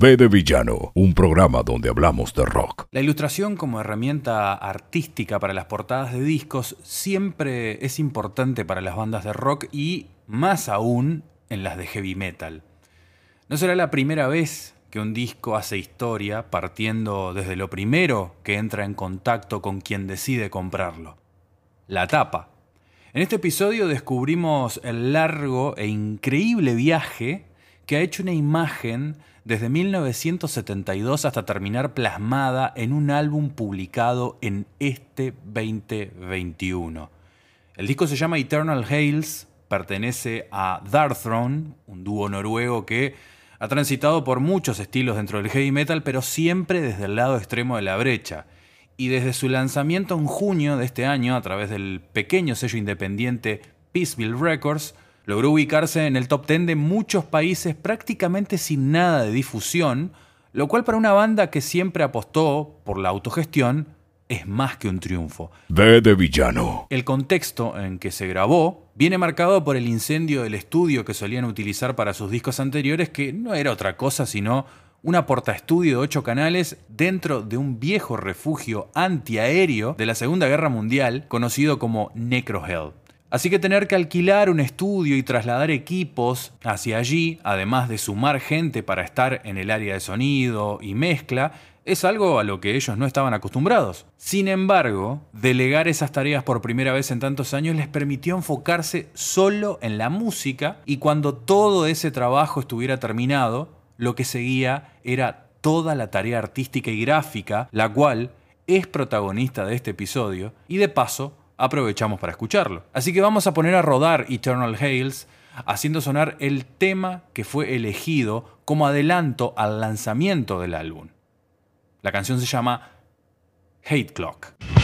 B de Villano, un programa donde hablamos de rock. La ilustración como herramienta artística para las portadas de discos siempre es importante para las bandas de rock y más aún en las de heavy metal. No será la primera vez que un disco hace historia partiendo desde lo primero que entra en contacto con quien decide comprarlo, la tapa. En este episodio descubrimos el largo e increíble viaje que ha hecho una imagen desde 1972 hasta terminar plasmada en un álbum publicado en este 2021. El disco se llama Eternal Hails, pertenece a Darthrone, un dúo noruego que ha transitado por muchos estilos dentro del heavy metal, pero siempre desde el lado extremo de la brecha. Y desde su lanzamiento en junio de este año, a través del pequeño sello independiente Peaceville Records, Logró ubicarse en el top 10 de muchos países prácticamente sin nada de difusión, lo cual para una banda que siempre apostó por la autogestión es más que un triunfo. De villano. El contexto en que se grabó viene marcado por el incendio del estudio que solían utilizar para sus discos anteriores, que no era otra cosa sino una portaestudio de ocho canales dentro de un viejo refugio antiaéreo de la Segunda Guerra Mundial conocido como Necrohell. Así que tener que alquilar un estudio y trasladar equipos hacia allí, además de sumar gente para estar en el área de sonido y mezcla, es algo a lo que ellos no estaban acostumbrados. Sin embargo, delegar esas tareas por primera vez en tantos años les permitió enfocarse solo en la música y cuando todo ese trabajo estuviera terminado, lo que seguía era toda la tarea artística y gráfica, la cual es protagonista de este episodio y de paso aprovechamos para escucharlo. Así que vamos a poner a rodar Eternal Hails haciendo sonar el tema que fue elegido como adelanto al lanzamiento del álbum. La canción se llama Hate Clock.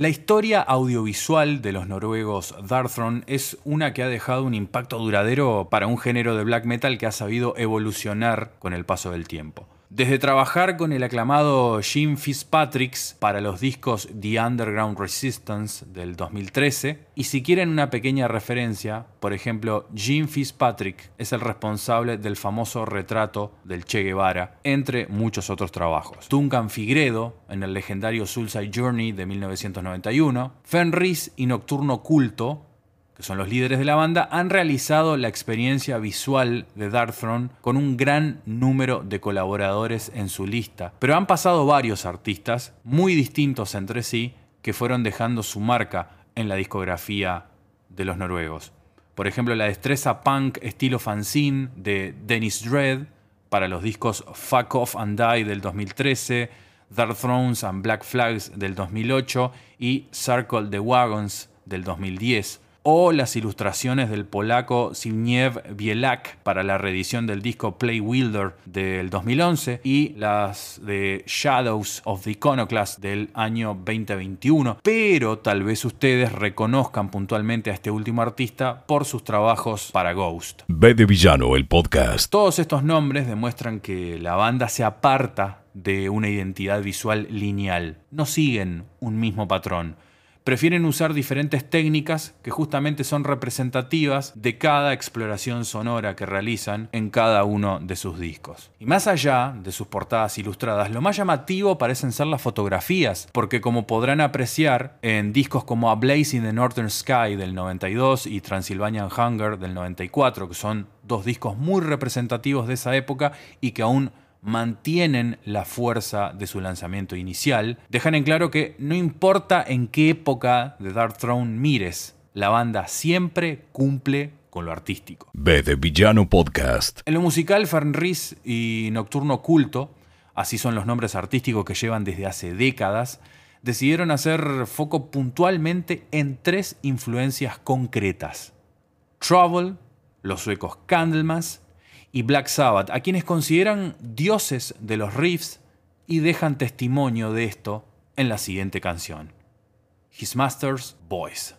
La historia audiovisual de los noruegos Darthrone es una que ha dejado un impacto duradero para un género de black metal que ha sabido evolucionar con el paso del tiempo. Desde trabajar con el aclamado Jim Fitzpatrick para los discos The Underground Resistance del 2013, y si quieren una pequeña referencia, por ejemplo, Jim Fitzpatrick es el responsable del famoso retrato del Che Guevara, entre muchos otros trabajos. Duncan Figredo en el legendario Soulside Journey de 1991, Fenris y Nocturno Culto son los líderes de la banda, han realizado la experiencia visual de Darkthrone con un gran número de colaboradores en su lista. Pero han pasado varios artistas, muy distintos entre sí, que fueron dejando su marca en la discografía de los noruegos. Por ejemplo, la destreza punk estilo fanzine de Dennis Dredd para los discos Fuck Off and Die del 2013, Dark Thrones and Black Flags del 2008 y Circle the Wagons del 2010 o las ilustraciones del polaco Zbigniew Bielak para la reedición del disco Play Wilder del 2011 y las de Shadows of the Iconoclast del año 2021. Pero tal vez ustedes reconozcan puntualmente a este último artista por sus trabajos para Ghost. B de Villano, el podcast. Todos estos nombres demuestran que la banda se aparta de una identidad visual lineal. No siguen un mismo patrón prefieren usar diferentes técnicas que justamente son representativas de cada exploración sonora que realizan en cada uno de sus discos. Y más allá de sus portadas ilustradas, lo más llamativo parecen ser las fotografías, porque como podrán apreciar en discos como A Blaze in the Northern Sky del 92 y Transylvanian Hunger del 94, que son dos discos muy representativos de esa época y que aún mantienen la fuerza de su lanzamiento inicial, dejan en claro que no importa en qué época de Dark Throne mires, la banda siempre cumple con lo artístico. B de Villano Podcast. En lo musical, Fenris y Nocturno Culto, así son los nombres artísticos que llevan desde hace décadas, decidieron hacer foco puntualmente en tres influencias concretas. Trouble, los suecos Candlemas y Black Sabbath, a quienes consideran dioses de los riffs y dejan testimonio de esto en la siguiente canción, His Master's Voice.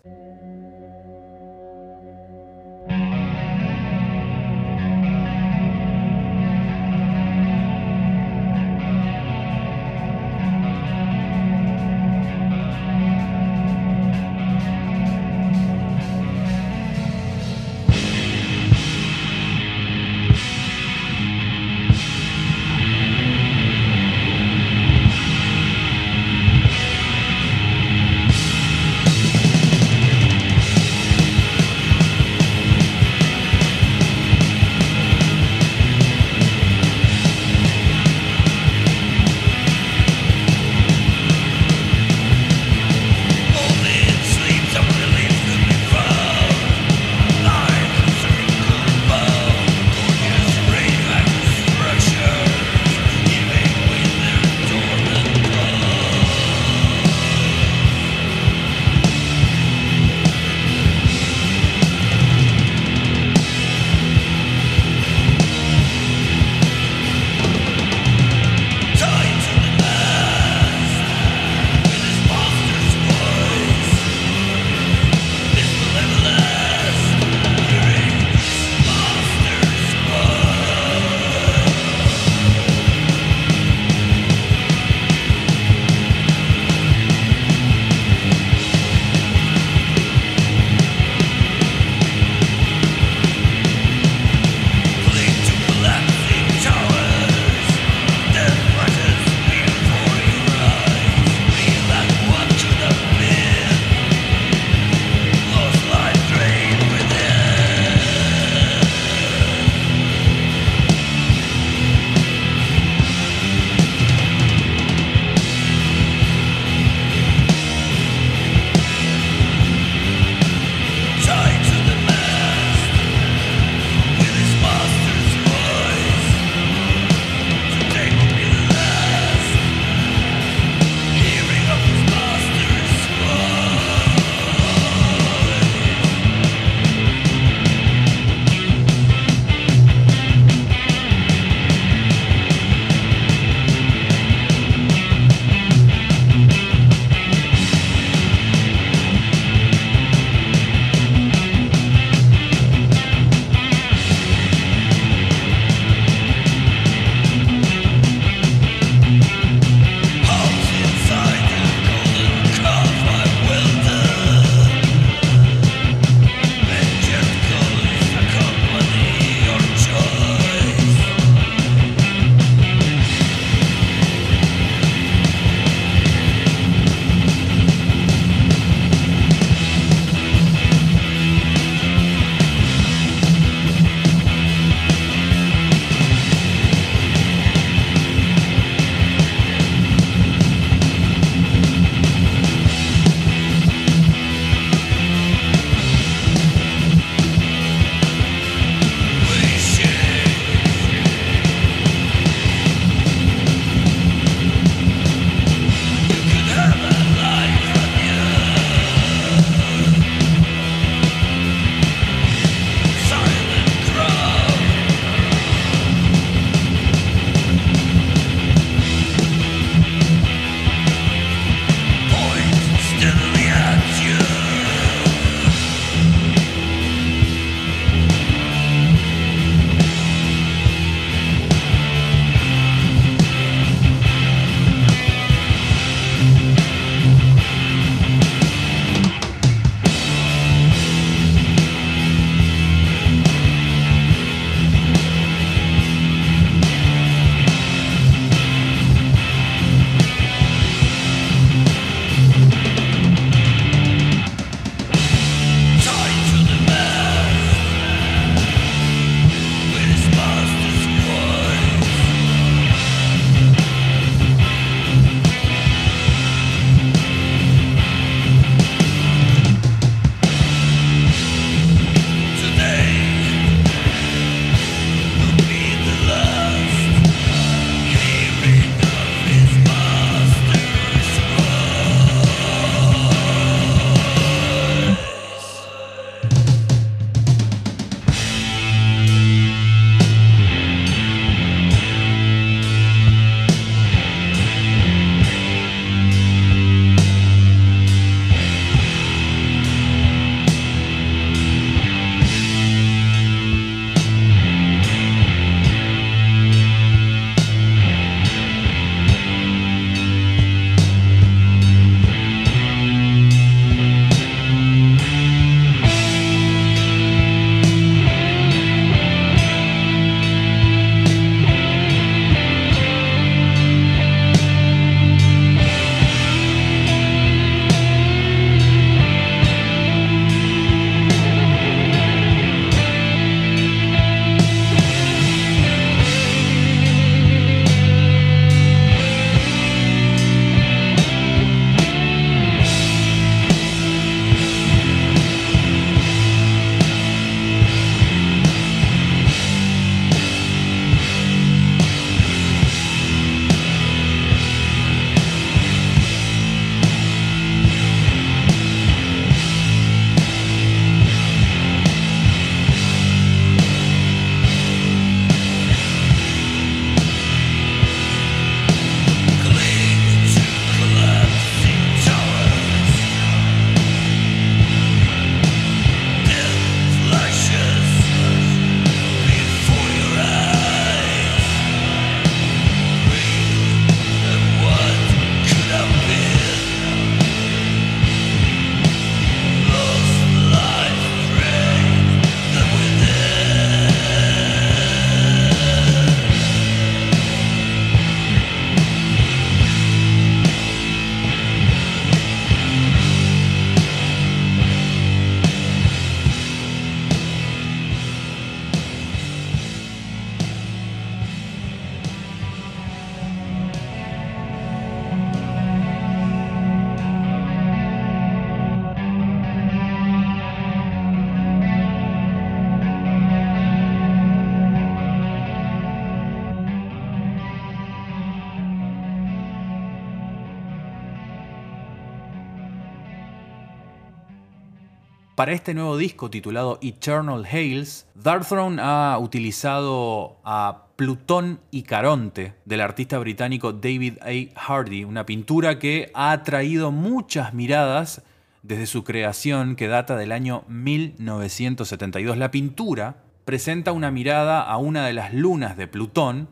Para este nuevo disco titulado Eternal Hails, Darkthrone ha utilizado a Plutón y Caronte del artista británico David A. Hardy, una pintura que ha atraído muchas miradas desde su creación que data del año 1972. La pintura presenta una mirada a una de las lunas de Plutón,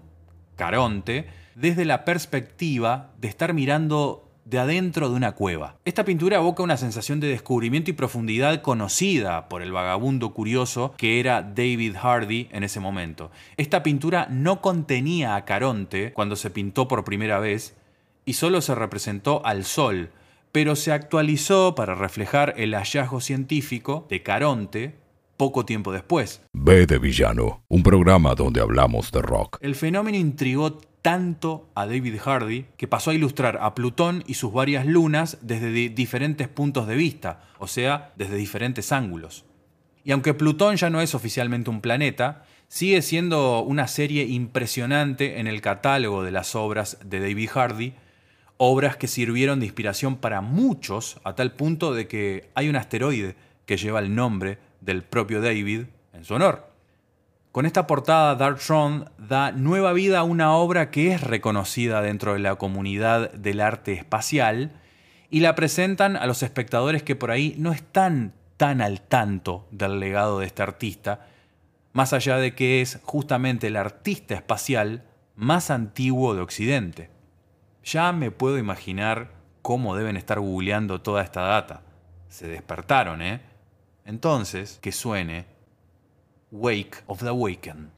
Caronte, desde la perspectiva de estar mirando de adentro de una cueva. Esta pintura evoca una sensación de descubrimiento y profundidad conocida por el vagabundo curioso que era David Hardy en ese momento. Esta pintura no contenía a Caronte cuando se pintó por primera vez y solo se representó al sol, pero se actualizó para reflejar el hallazgo científico de Caronte poco tiempo después. B de Villano, un programa donde hablamos de rock. El fenómeno intrigó tanto a David Hardy que pasó a ilustrar a Plutón y sus varias lunas desde diferentes puntos de vista, o sea, desde diferentes ángulos. Y aunque Plutón ya no es oficialmente un planeta, sigue siendo una serie impresionante en el catálogo de las obras de David Hardy, obras que sirvieron de inspiración para muchos a tal punto de que hay un asteroide que lleva el nombre del propio David en su honor. Con esta portada, Dark Throne da nueva vida a una obra que es reconocida dentro de la comunidad del arte espacial y la presentan a los espectadores que por ahí no están tan al tanto del legado de este artista, más allá de que es justamente el artista espacial más antiguo de Occidente. Ya me puedo imaginar cómo deben estar googleando toda esta data. Se despertaron, ¿eh? Entonces, que suene Wake of the Awakened.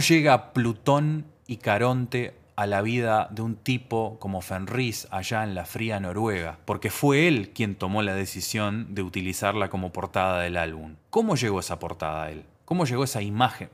¿Cómo llega Plutón y Caronte a la vida de un tipo como Fenris allá en la fría Noruega? Porque fue él quien tomó la decisión de utilizarla como portada del álbum. ¿Cómo llegó esa portada a él? ¿Cómo llegó esa imagen?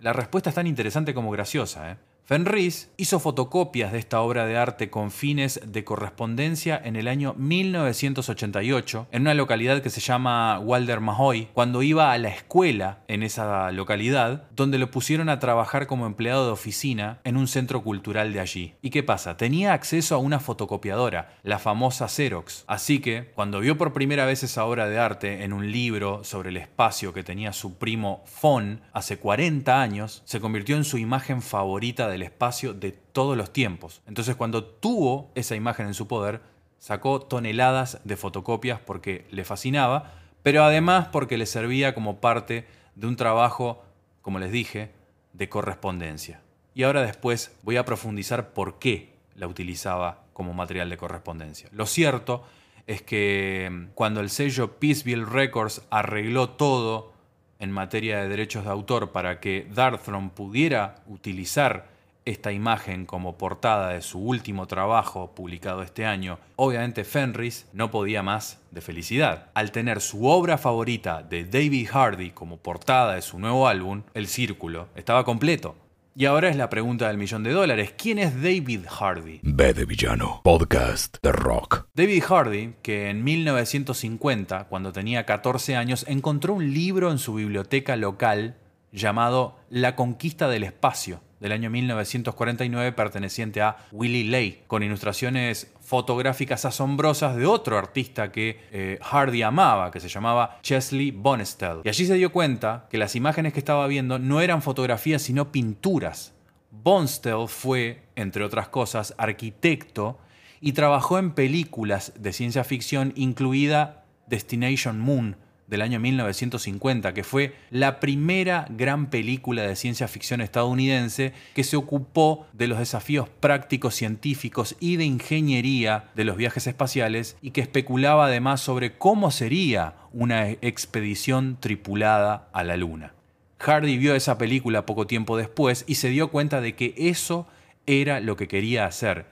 La respuesta es tan interesante como graciosa. ¿eh? Fenris hizo fotocopias de esta obra de arte con fines de correspondencia en el año 1988 en una localidad que se llama Walder Mahoy, cuando iba a la escuela en esa localidad, donde lo pusieron a trabajar como empleado de oficina en un centro cultural de allí. ¿Y qué pasa? Tenía acceso a una fotocopiadora, la famosa Xerox. Así que, cuando vio por primera vez esa obra de arte en un libro sobre el espacio que tenía su primo Fon hace 40 años, se convirtió en su imagen favorita espacio de todos los tiempos. Entonces cuando tuvo esa imagen en su poder, sacó toneladas de fotocopias porque le fascinaba, pero además porque le servía como parte de un trabajo, como les dije, de correspondencia. Y ahora después voy a profundizar por qué la utilizaba como material de correspondencia. Lo cierto es que mm, cuando el sello Peaceville Records arregló todo en materia de derechos de autor para que Darthron pudiera utilizar esta imagen como portada de su último trabajo publicado este año, obviamente Fenris no podía más de felicidad. Al tener su obra favorita de David Hardy como portada de su nuevo álbum, El Círculo, estaba completo. Y ahora es la pregunta del millón de dólares. ¿Quién es David Hardy? B de Villano, podcast de rock. David Hardy, que en 1950, cuando tenía 14 años, encontró un libro en su biblioteca local llamado La conquista del espacio del año 1949 perteneciente a Willie Lay, con ilustraciones fotográficas asombrosas de otro artista que eh, Hardy amaba, que se llamaba Chesley Bonestell. Y allí se dio cuenta que las imágenes que estaba viendo no eran fotografías, sino pinturas. Bonestell fue, entre otras cosas, arquitecto y trabajó en películas de ciencia ficción, incluida Destination Moon, del año 1950, que fue la primera gran película de ciencia ficción estadounidense que se ocupó de los desafíos prácticos científicos y de ingeniería de los viajes espaciales y que especulaba además sobre cómo sería una expedición tripulada a la Luna. Hardy vio esa película poco tiempo después y se dio cuenta de que eso era lo que quería hacer,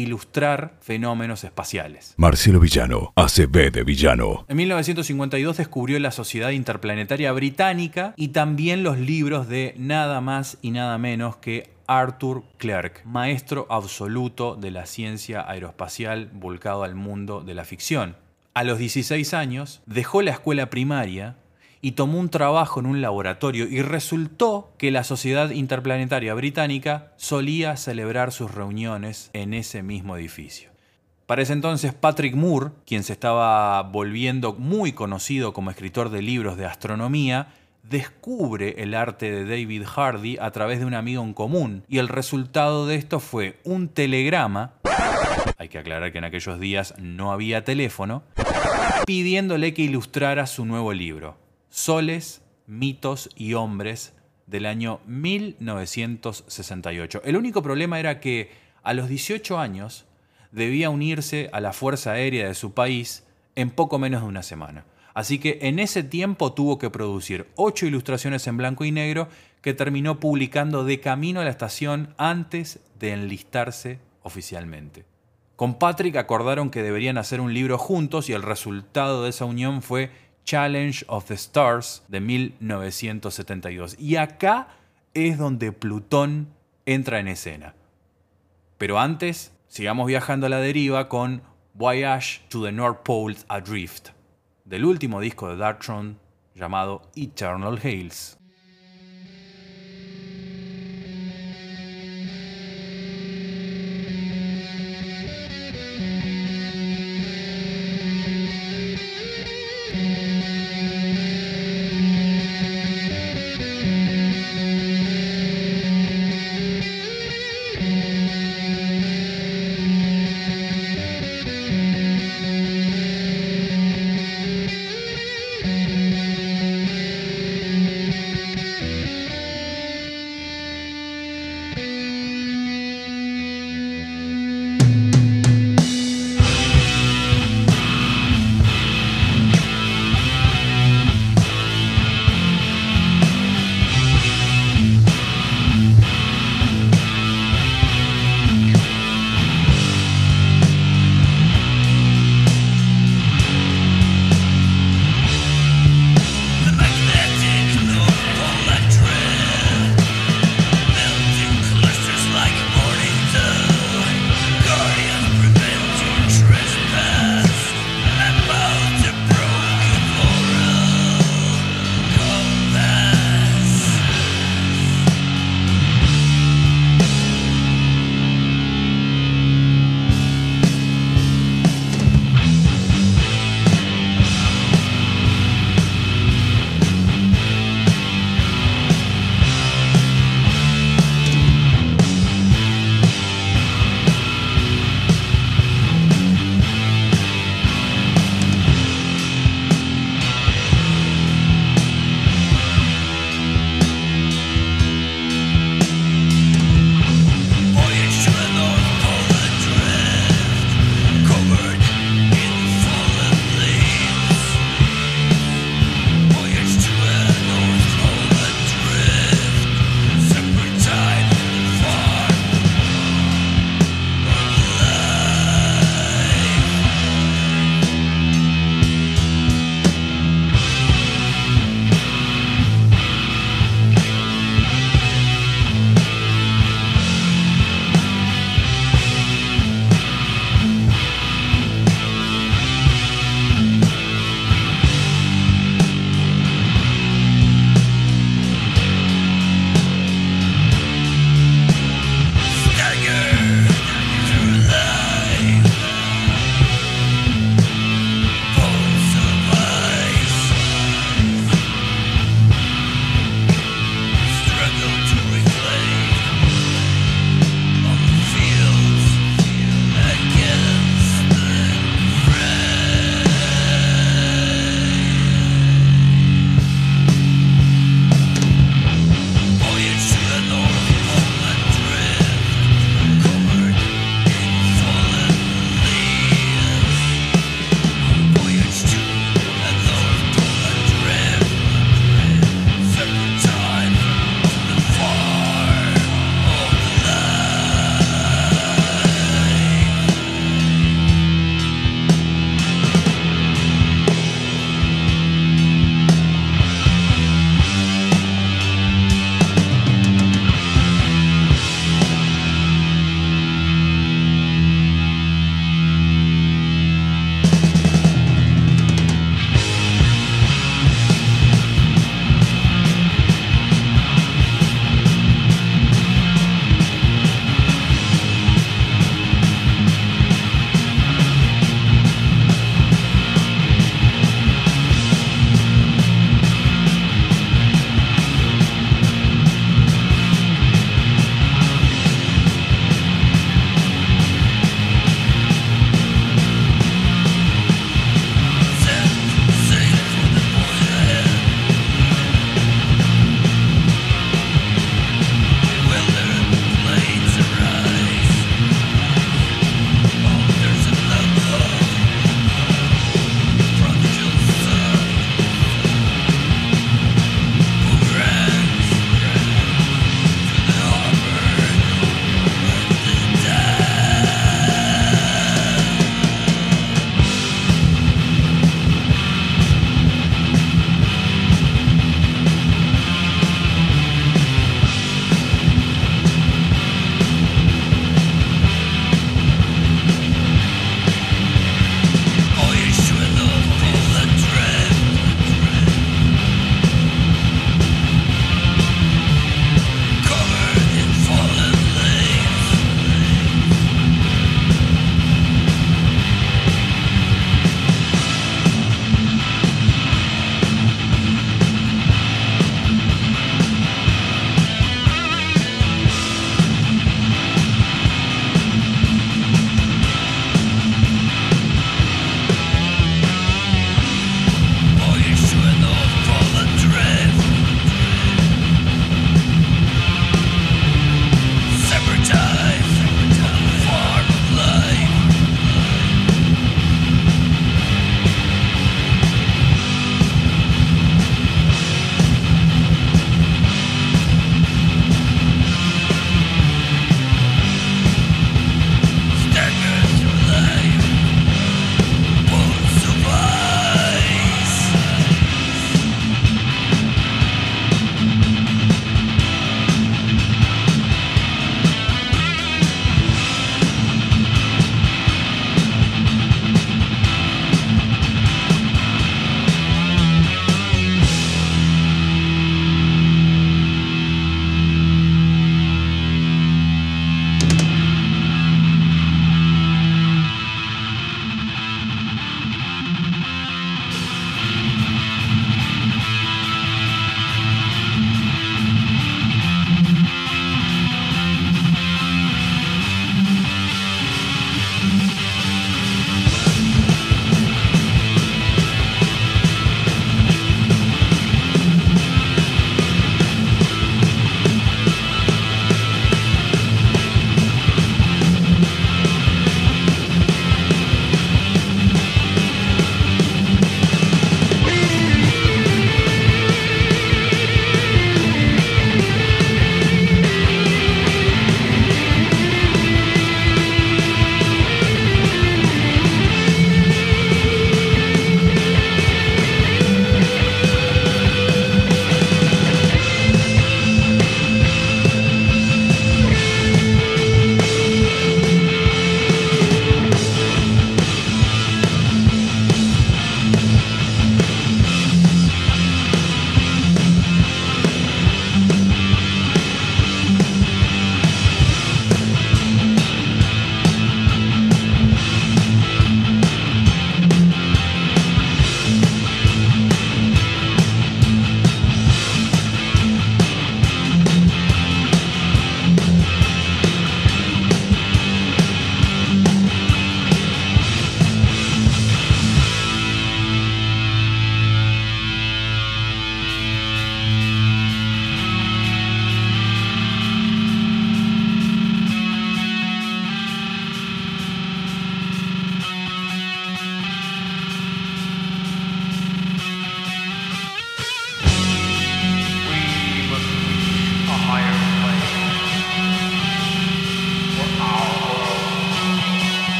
ilustrar fenómenos espaciales. Marcelo Villano, ACB de Villano. En 1952 descubrió la Sociedad Interplanetaria Británica y también los libros de nada más y nada menos que Arthur Clarke, maestro absoluto de la ciencia aeroespacial volcado al mundo de la ficción. A los 16 años dejó la escuela primaria y tomó un trabajo en un laboratorio y resultó que la Sociedad Interplanetaria Británica solía celebrar sus reuniones en ese mismo edificio. Para ese entonces Patrick Moore, quien se estaba volviendo muy conocido como escritor de libros de astronomía, descubre el arte de David Hardy a través de un amigo en común y el resultado de esto fue un telegrama, hay que aclarar que en aquellos días no había teléfono, pidiéndole que ilustrara su nuevo libro. Soles, mitos y hombres del año 1968. El único problema era que a los 18 años debía unirse a la Fuerza Aérea de su país en poco menos de una semana. Así que en ese tiempo tuvo que producir ocho ilustraciones en blanco y negro que terminó publicando de camino a la estación antes de enlistarse oficialmente. Con Patrick acordaron que deberían hacer un libro juntos y el resultado de esa unión fue Challenge of the Stars de 1972. Y acá es donde Plutón entra en escena. Pero antes, sigamos viajando a la deriva con Voyage to the North Pole Adrift, del último disco de Darktron llamado Eternal Hails.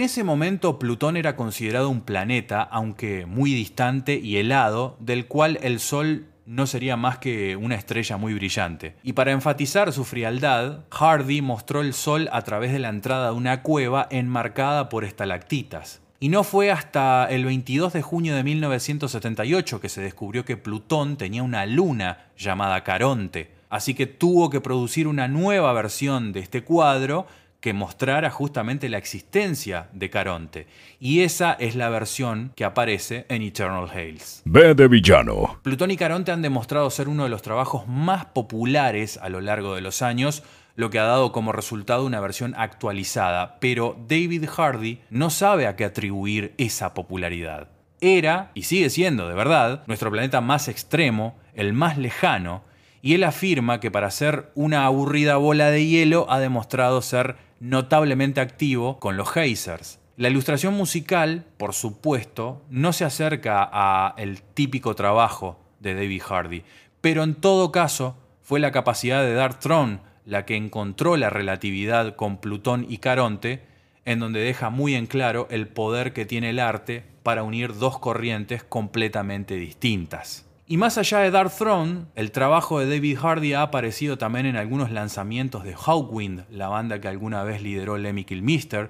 En ese momento Plutón era considerado un planeta, aunque muy distante y helado, del cual el Sol no sería más que una estrella muy brillante. Y para enfatizar su frialdad, Hardy mostró el Sol a través de la entrada de una cueva enmarcada por estalactitas. Y no fue hasta el 22 de junio de 1978 que se descubrió que Plutón tenía una luna llamada Caronte. Así que tuvo que producir una nueva versión de este cuadro que mostrara justamente la existencia de Caronte. Y esa es la versión que aparece en Eternal Hales. B de villano. Plutón y Caronte han demostrado ser uno de los trabajos más populares a lo largo de los años, lo que ha dado como resultado una versión actualizada, pero David Hardy no sabe a qué atribuir esa popularidad. Era, y sigue siendo de verdad, nuestro planeta más extremo, el más lejano, y él afirma que para ser una aburrida bola de hielo ha demostrado ser notablemente activo con los hazers. La ilustración musical, por supuesto, no se acerca a el típico trabajo de David Hardy, pero en todo caso fue la capacidad de Dark Throne la que encontró la relatividad con Plutón y Caronte, en donde deja muy en claro el poder que tiene el arte para unir dos corrientes completamente distintas. Y más allá de Dark Throne, el trabajo de David Hardy ha aparecido también en algunos lanzamientos de Hawkwind, la banda que alguna vez lideró Lemmy Kilmister,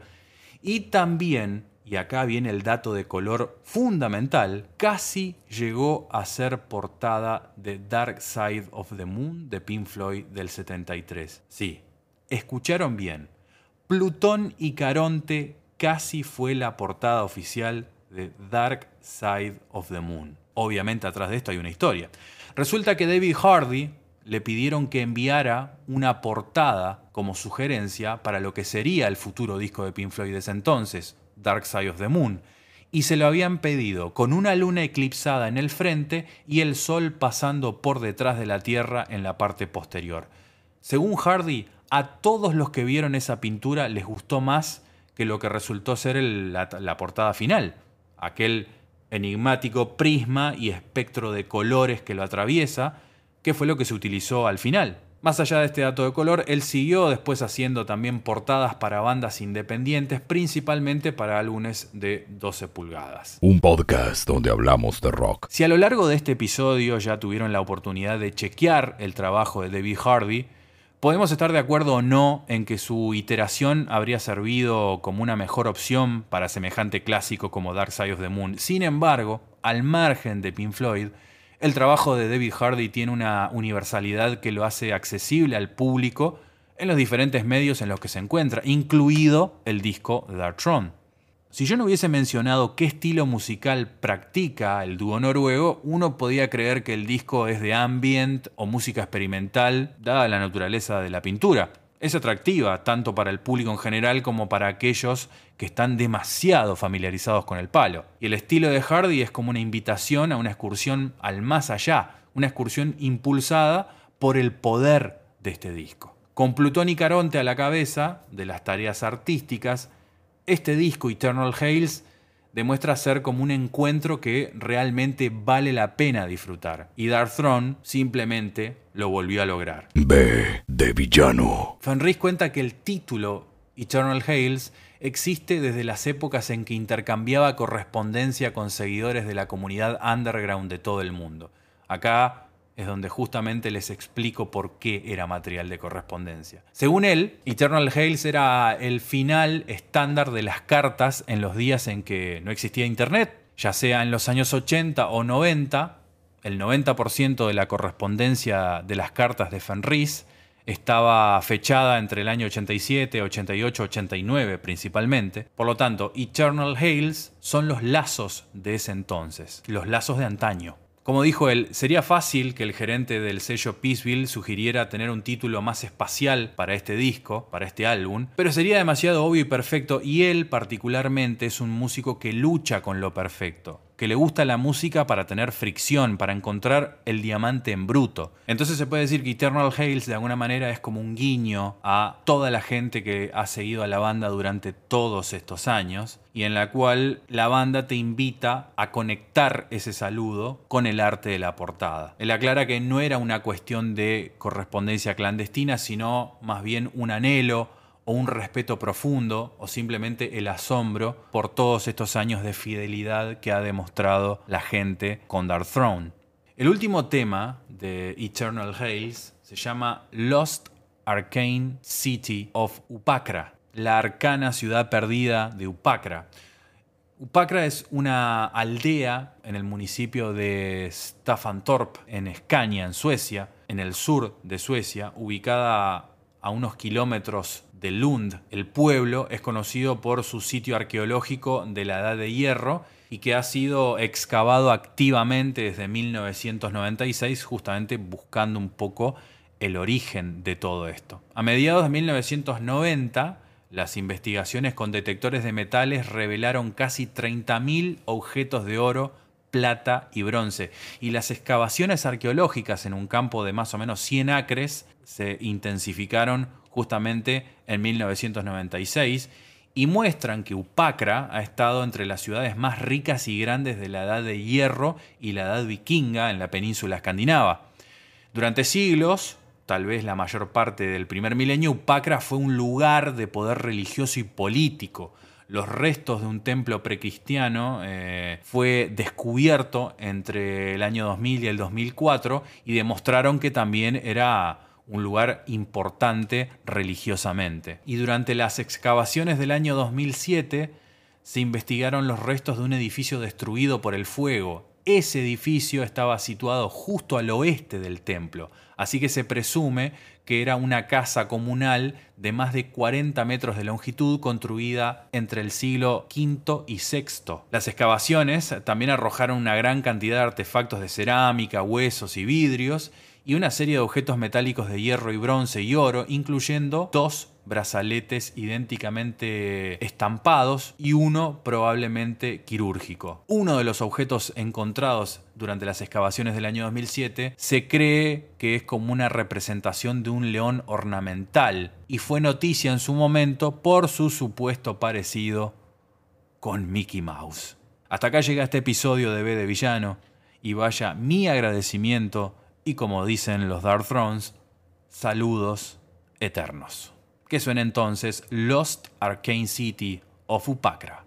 y también, y acá viene el dato de color fundamental, casi llegó a ser portada de Dark Side of the Moon de Pink Floyd del 73. Sí, escucharon bien. Plutón y Caronte casi fue la portada oficial de Dark Side of the Moon. Obviamente atrás de esto hay una historia. Resulta que David Hardy le pidieron que enviara una portada como sugerencia para lo que sería el futuro disco de Pink Floyd de ese entonces, Dark Side of the Moon. Y se lo habían pedido con una luna eclipsada en el frente y el sol pasando por detrás de la Tierra en la parte posterior. Según Hardy, a todos los que vieron esa pintura les gustó más que lo que resultó ser la, la portada final, aquel enigmático prisma y espectro de colores que lo atraviesa, que fue lo que se utilizó al final. Más allá de este dato de color, él siguió después haciendo también portadas para bandas independientes, principalmente para álbumes de 12 pulgadas. Un podcast donde hablamos de rock. Si a lo largo de este episodio ya tuvieron la oportunidad de chequear el trabajo de David Hardy, Podemos estar de acuerdo o no en que su iteración habría servido como una mejor opción para semejante clásico como Dark Side of the Moon. Sin embargo, al margen de Pink Floyd, el trabajo de David Hardy tiene una universalidad que lo hace accesible al público en los diferentes medios en los que se encuentra, incluido el disco Dark Throne. Si yo no hubiese mencionado qué estilo musical practica el dúo noruego, uno podía creer que el disco es de ambient o música experimental, dada la naturaleza de la pintura. Es atractiva tanto para el público en general como para aquellos que están demasiado familiarizados con el palo. Y el estilo de Hardy es como una invitación a una excursión al más allá, una excursión impulsada por el poder de este disco. Con Plutón y Caronte a la cabeza de las tareas artísticas, este disco, Eternal Hales, demuestra ser como un encuentro que realmente vale la pena disfrutar. Y Dark Throne simplemente lo volvió a lograr. B de villano. Fenris cuenta que el título Eternal Hales existe desde las épocas en que intercambiaba correspondencia con seguidores de la comunidad underground de todo el mundo. Acá es donde justamente les explico por qué era material de correspondencia. Según él, Eternal Hales era el final estándar de las cartas en los días en que no existía Internet, ya sea en los años 80 o 90, el 90% de la correspondencia de las cartas de Fenris estaba fechada entre el año 87, 88, 89 principalmente. Por lo tanto, Eternal Hales son los lazos de ese entonces, los lazos de antaño. Como dijo él, sería fácil que el gerente del sello Peaceville sugiriera tener un título más espacial para este disco, para este álbum, pero sería demasiado obvio y perfecto y él particularmente es un músico que lucha con lo perfecto que le gusta la música para tener fricción, para encontrar el diamante en bruto. Entonces se puede decir que Eternal Hales de alguna manera es como un guiño a toda la gente que ha seguido a la banda durante todos estos años y en la cual la banda te invita a conectar ese saludo con el arte de la portada. Él aclara que no era una cuestión de correspondencia clandestina, sino más bien un anhelo o un respeto profundo o simplemente el asombro por todos estos años de fidelidad que ha demostrado la gente con Dark Throne. El último tema de Eternal Hails se llama Lost Arcane City of Upacra, la arcana ciudad perdida de Upacra. Upacra es una aldea en el municipio de Staffantorp, en Escaña, en Suecia, en el sur de Suecia, ubicada a unos kilómetros de Lund. El pueblo es conocido por su sitio arqueológico de la Edad de Hierro y que ha sido excavado activamente desde 1996, justamente buscando un poco el origen de todo esto. A mediados de 1990, las investigaciones con detectores de metales revelaron casi 30.000 objetos de oro, plata y bronce, y las excavaciones arqueológicas en un campo de más o menos 100 acres se intensificaron justamente en 1996 y muestran que Upacra ha estado entre las ciudades más ricas y grandes de la Edad de Hierro y la Edad Vikinga en la península escandinava. Durante siglos, tal vez la mayor parte del primer milenio, Upacra fue un lugar de poder religioso y político. Los restos de un templo precristiano eh, fue descubierto entre el año 2000 y el 2004 y demostraron que también era un lugar importante religiosamente. Y durante las excavaciones del año 2007 se investigaron los restos de un edificio destruido por el fuego. Ese edificio estaba situado justo al oeste del templo, así que se presume que era una casa comunal de más de 40 metros de longitud construida entre el siglo V y VI. Las excavaciones también arrojaron una gran cantidad de artefactos de cerámica, huesos y vidrios, y una serie de objetos metálicos de hierro y bronce y oro, incluyendo dos brazaletes idénticamente estampados y uno probablemente quirúrgico. Uno de los objetos encontrados durante las excavaciones del año 2007 se cree que es como una representación de un león ornamental y fue noticia en su momento por su supuesto parecido con Mickey Mouse. Hasta acá llega este episodio de B de Villano y vaya mi agradecimiento y como dicen los Dark Thrones, saludos eternos. Que suena entonces Lost Arcane City of Upacra.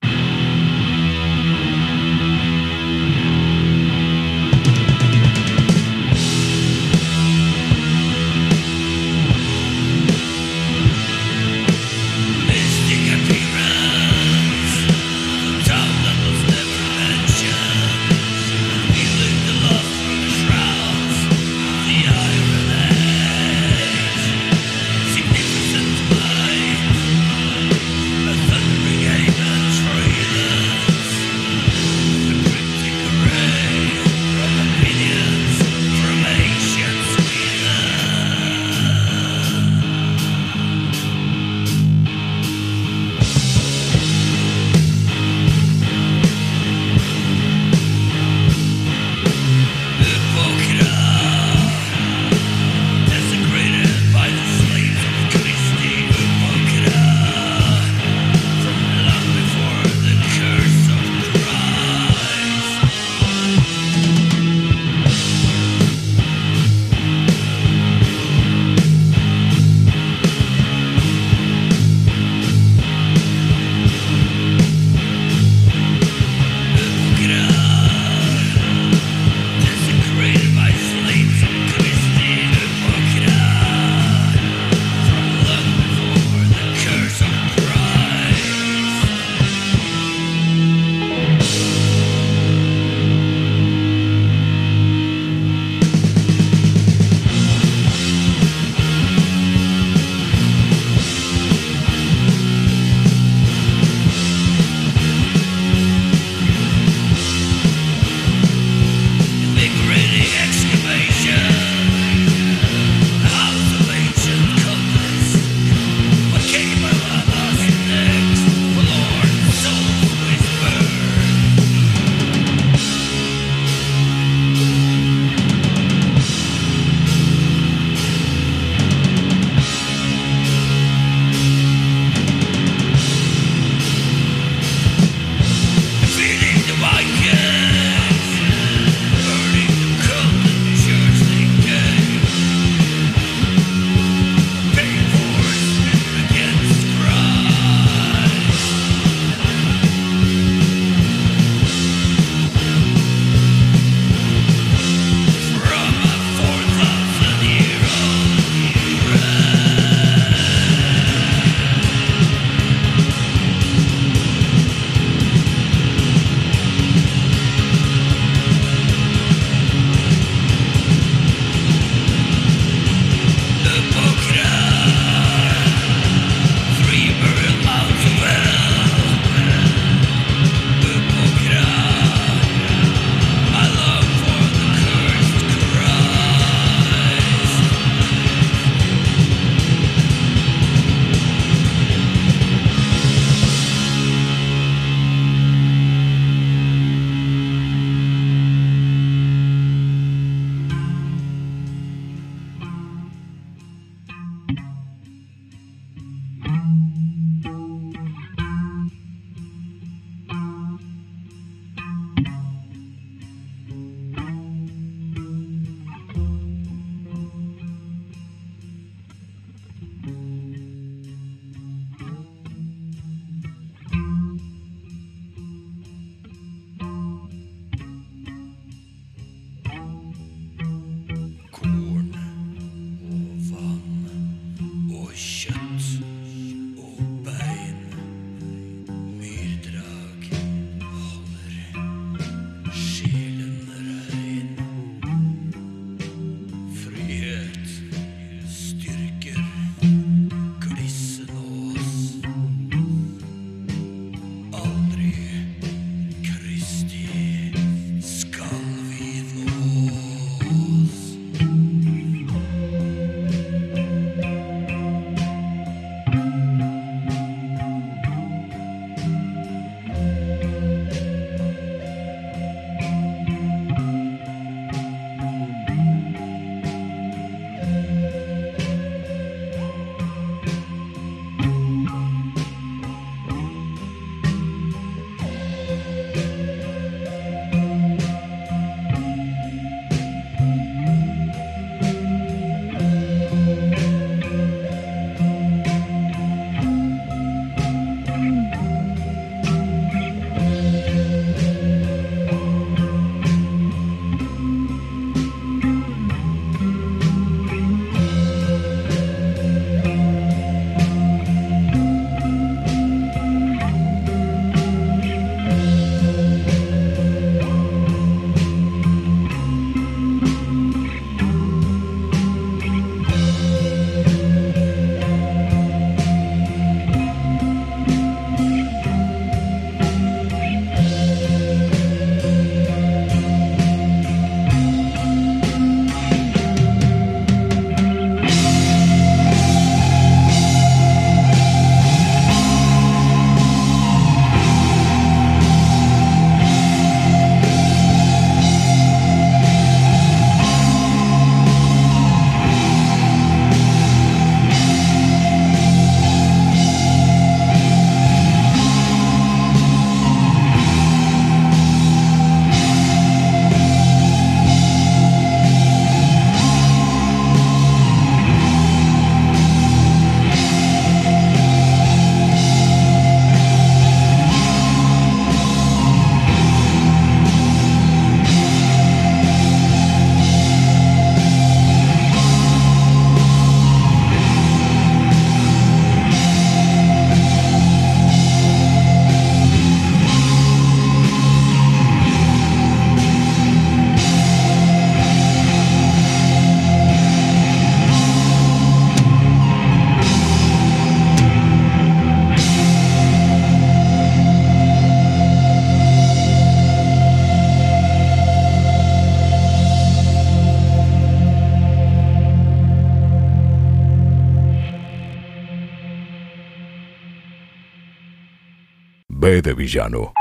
De Villano.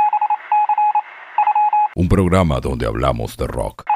Un programa donde hablamos de rock.